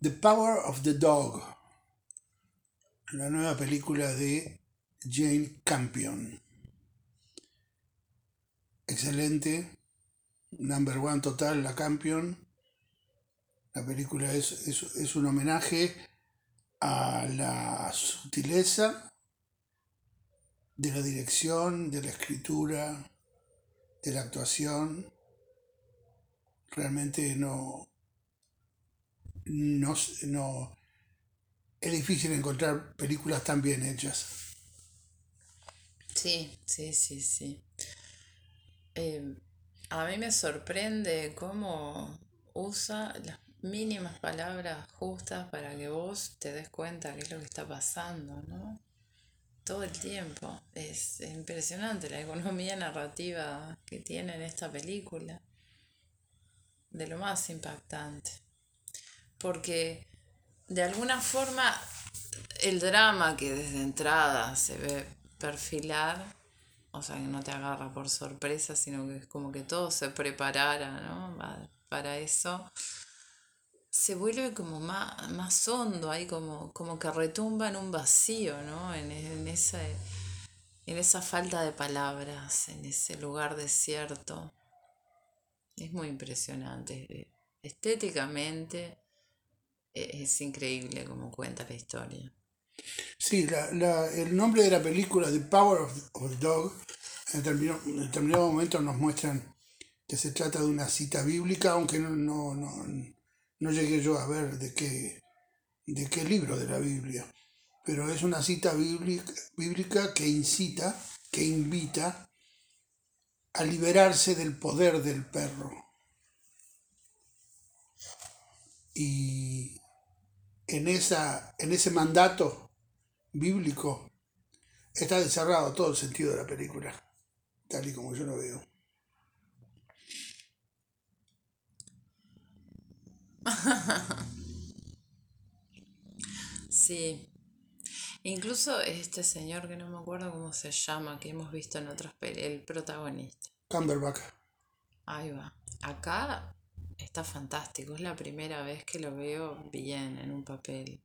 The Power of the Dog, la nueva película de Jane Campion. Excelente, number one total, la Campion. La película es, es, es un homenaje a la sutileza de la dirección, de la escritura, de la actuación. Realmente no, no, no es difícil encontrar películas tan bien hechas. Sí, sí, sí, sí. Eh, a mí me sorprende cómo usa las mínimas palabras justas para que vos te des cuenta qué es lo que está pasando, ¿no? Todo el tiempo. Es impresionante la economía narrativa que tiene en esta película. De lo más impactante. Porque de alguna forma el drama que desde entrada se ve perfilar, o sea, que no te agarra por sorpresa, sino que es como que todo se preparara, ¿no? Para eso, se vuelve como más, más hondo, ahí como, como que retumba en un vacío, ¿no? En, en, esa, en esa falta de palabras, en ese lugar desierto. Es muy impresionante. Estéticamente es increíble como cuenta la historia. Sí, la, la, el nombre de la película, The Power of, the Dog, en determinado, en determinado, momento nos muestran que se trata de una cita bíblica, aunque no, no, no, no llegué yo a ver de qué, de qué libro de la Biblia. Pero es una cita bíblica, bíblica que incita, que invita a liberarse del poder del perro. Y en, esa, en ese mandato bíblico está desarrollado todo el sentido de la película, tal y como yo lo veo. Sí. Incluso este señor que no me acuerdo cómo se llama, que hemos visto en otras películas, el protagonista. Cumberbatch. Ahí va. Acá está fantástico, es la primera vez que lo veo bien en un papel.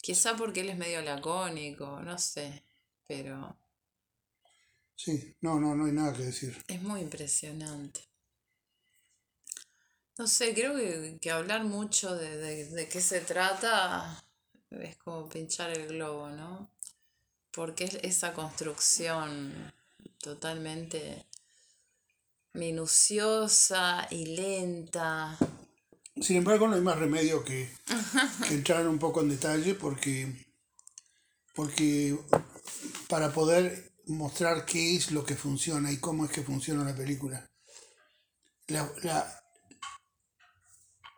Quizá porque él es medio lacónico, no sé, pero... Sí, no, no, no hay nada que decir. Es muy impresionante. No sé, creo que, hablar mucho de, de, qué se trata es como pinchar el globo, ¿no? Porque es esa construcción totalmente minuciosa y lenta. Sin embargo, no hay más remedio que, entrar un poco en detalle porque, porque para poder mostrar qué es lo que funciona y cómo es que funciona la película. La,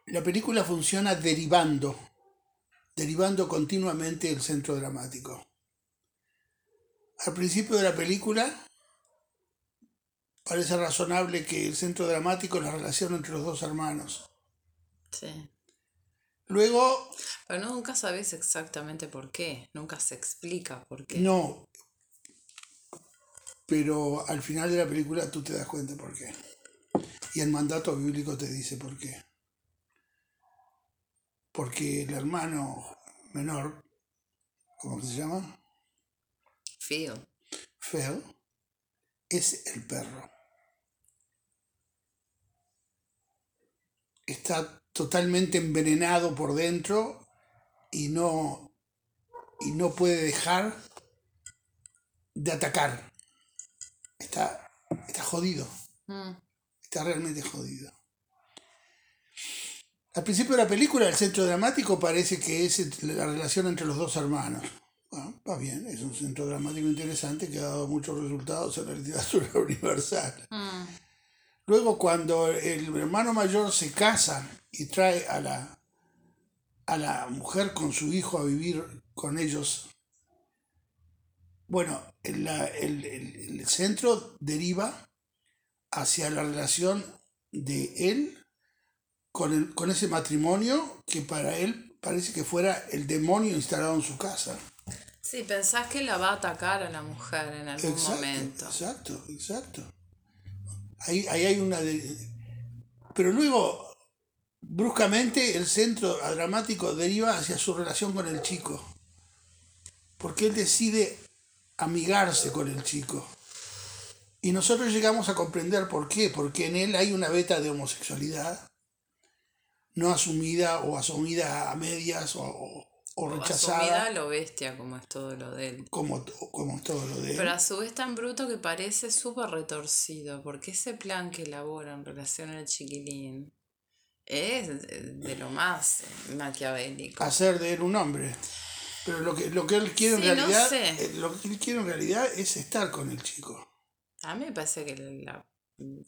la película funciona derivando, derivando continuamente el centro dramático. Al principio de la película parece razonable que el centro dramático es la relación entre los dos hermanos. Sí. Luego... Pero nunca sabes exactamente por qué, nunca se explica por qué. No, pero al final de la película tú te das cuenta por qué. Y el mandato bíblico te dice por qué. Porque el hermano menor, ¿cómo se llama? Phil. Phil es el perro. Está totalmente envenenado por dentro y no, y no puede dejar de atacar. Está, está jodido. Mm. Está realmente jodido. Al principio de la película, el centro dramático parece que es la relación entre los dos hermanos. Bueno, va bien, es un centro dramático interesante que ha dado muchos resultados en la literatura universal. Mm. Luego cuando el hermano mayor se casa y trae a la, a la mujer con su hijo a vivir con ellos, bueno, el, el, centro deriva hacia la relación de él con, con ese matrimonio que para él parece que fuera el demonio instalado en su casa. Sí, pensás que la va a atacar a la mujer en algún momento. Exacto, exacto. Ahí, hay una... De... Pero luego bruscamente el centro dramático deriva hacia su relación con el chico. Porque él decide amigarse con el chico. Y nosotros llegamos a comprender por qué. Porque en él hay una beta de homosexualidad no asumida o asumida a medias o, o rechazada. Asumida lo bestia, como es todo lo de él. Como, como es todo lo de él. Pero a su vez tan bruto que parece súper retorcido, porque ese plan que elabora en relación al chiquilín es de lo más maquiavélico. Hacer de él un hombre. Pero lo que, lo que él quiere en Sí, no realidad, sé. eh, lo que él quiere en realidad es estar con el chico. A mí me parece que la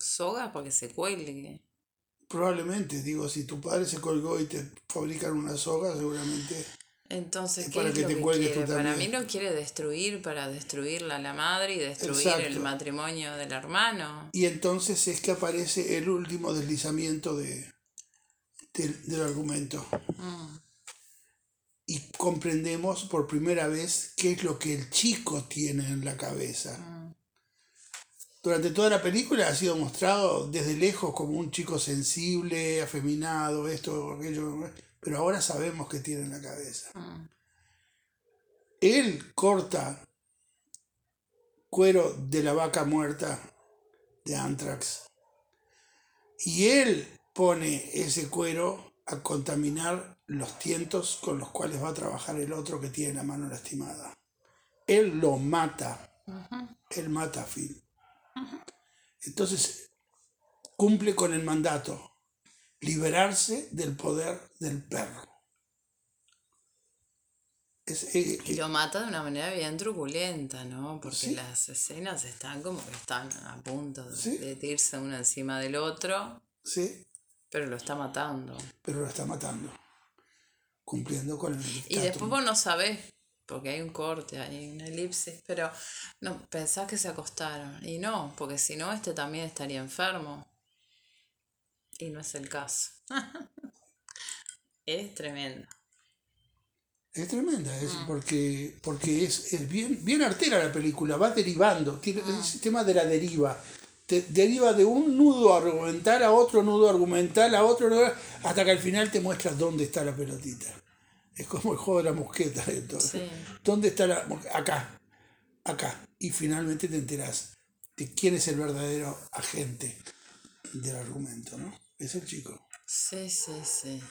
soga para que se cuelgue. Probablemente, digo, si tu padre se colgó y te fabrican una soga, seguramente. Entonces, Es ¿qué para es que lo te que tú quiere? Para mí lo quiere destruir para destruirla a la madre y destruir el matrimonio del hermano. Y entonces es que aparece el último deslizamiento de, del- del argumento. Mm. y comprendemos por primera vez qué es lo que el chico tiene en la cabeza. Mm. Durante toda la película ha sido mostrado desde lejos como un chico sensible, afeminado, esto, aquello, pero ahora sabemos qué tiene en la cabeza. Mm. Él corta cuero de la vaca muerta de Anthrax y él pone ese cuero a contaminar los tientos con los cuales va a trabajar el otro que tiene la mano lastimada. Él lo mata, él mata a Phil. Entonces cumple con el mandato, liberarse del poder del perro. Es, eh, Y lo mata de una manera bien truculenta, ¿no? Porque Sí. las escenas están como que están a punto de, Sí. de irse uno encima del otro, sí, pero lo está matando. pero lo está matando, cumpliendo con el Y después vos no sabés, porque hay un corte, hay una elipsis, pero no pensás que se acostaron. Y no, porque si no, este también estaría enfermo. Y no es el caso. es tremendo. Es tremenda, es Mm. porque, porque es, es bien, bien artera la película, va derivando, tiene Mm. el sistema de la deriva. Te deriva de un nudo argumental a otro nudo argumental a otro nudo, hasta que al final te muestra dónde está la pelotita. Es como el juego de la mosqueta. Entonces. Sí. ¿Dónde está la? Acá, acá. Y finalmente te enterás de quién es el verdadero agente del argumento, ¿no? Es el chico. Sí, sí, sí.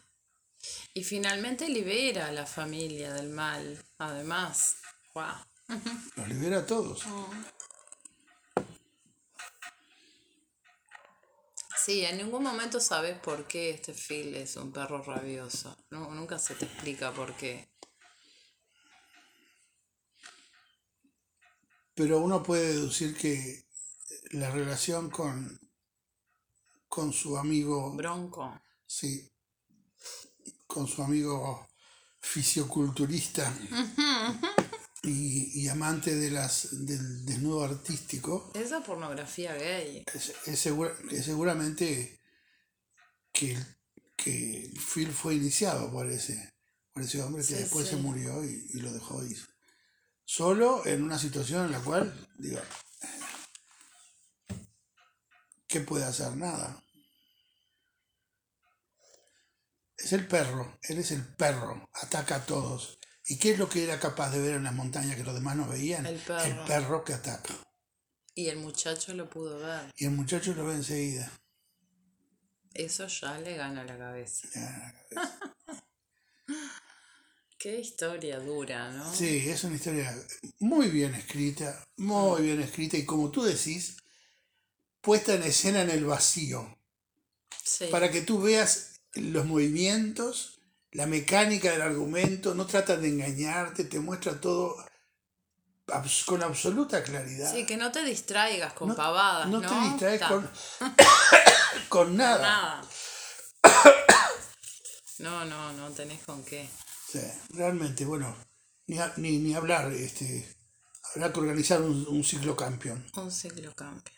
Y finalmente libera a la familia del mal, además. Wow. Los libera a todos. Sí, en ningún momento sabes por qué este Phil es un perro rabioso. No, nunca se te explica por qué. Pero uno puede deducir que la relación con, con su amigo, Bronco. sí, con su amigo fisioculturista y, y amante de las, del desnudo artístico, Esa pornografía gay. es, es segura- es seguramente que, que Phil fue iniciado por ese, por ese hombre que Sí, después sí. se murió y, y lo dejó ir. Solo en una situación en la cual, digo, ¿qué puede hacer? Nada. Es el perro, él es el perro, ataca a todos. ¿Y qué es lo que era capaz de ver en las montañas que los demás no veían? El perro. El perro que ataca. Y el muchacho lo pudo ver. Y el muchacho lo ve enseguida. Eso ya le gana la cabeza. Ya, Qué historia dura, ¿no? Sí, es una historia muy bien escrita, muy bien escrita y como tú decís, puesta en escena en el vacío, Sí. para que tú veas los movimientos, la mecánica del argumento, no trata de engañarte, te muestra todo con absoluta claridad. Sí, que no te distraigas con No- pavadas, ¿no? no te distraes Ta, con, con nada. Nada. No, no, no tenés con qué. Sí, realmente, bueno, ni, ni, ni hablar, este, habrá que organizar un, un ciclo campeón. Un ciclo cambio.